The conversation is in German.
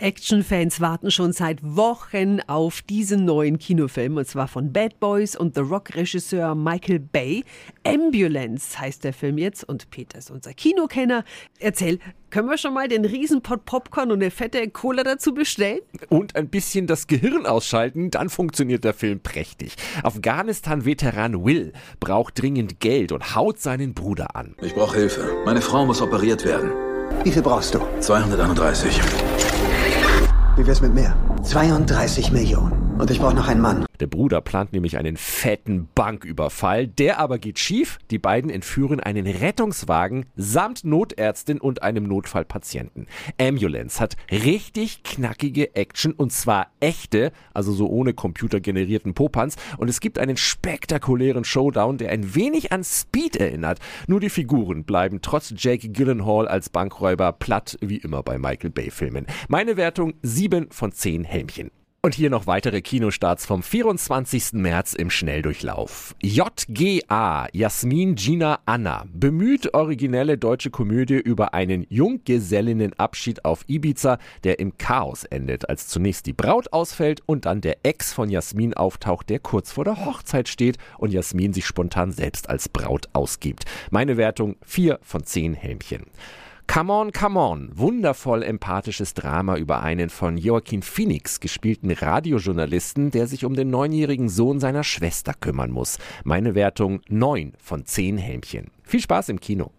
Actionfans warten schon seit Wochen auf diesen neuen Kinofilm und zwar von Bad Boys und The Rock-Regisseur Michael Bay. Ambulance heißt der Film jetzt und Peter ist unser Kinokenner. Erzähl, können wir schon mal den Riesenpott Popcorn und eine fette Cola dazu bestellen? Und ein bisschen das Gehirn ausschalten, dann funktioniert der Film prächtig. Afghanistan-Veteran Will braucht dringend Geld und haut seinen Bruder an. Ich brauche Hilfe. Meine Frau muss operiert werden. Wie viel brauchst du? 231. Wie wär's mit mehr? 32 Millionen. Und ich brauche noch einen Mann. Der Bruder plant nämlich einen fetten Banküberfall, der aber geht schief. Die beiden entführen einen Rettungswagen samt Notärztin und einem Notfallpatienten. Ambulance hat richtig knackige Action und zwar echte, also so ohne computergenerierten Popanz. Und es gibt einen spektakulären Showdown, der ein wenig an Speed erinnert. Nur die Figuren bleiben trotz Jake Gyllenhaal als Bankräuber platt, wie immer bei Michael Bay Filmen. Meine Wertung 7 von 10 Helmchen. Und hier noch weitere Kinostarts vom 24. März im Schnelldurchlauf. JGA, Jasmin Gina Anna, bemüht originelle deutsche Komödie über einen Junggesellinnenabschied auf Ibiza, der im Chaos endet, als zunächst die Braut ausfällt und dann der Ex von Jasmin auftaucht, der kurz vor der Hochzeit steht und Jasmin sich spontan selbst als Braut ausgibt. Meine Wertung 4 von 10 Helmchen. Come on, come on. Wundervoll empathisches Drama über einen von Joaquin Phoenix gespielten Radiojournalisten, der sich um den neunjährigen Sohn seiner Schwester kümmern muss. Meine Wertung 9 von 10 Helmchen. Viel Spaß im Kino.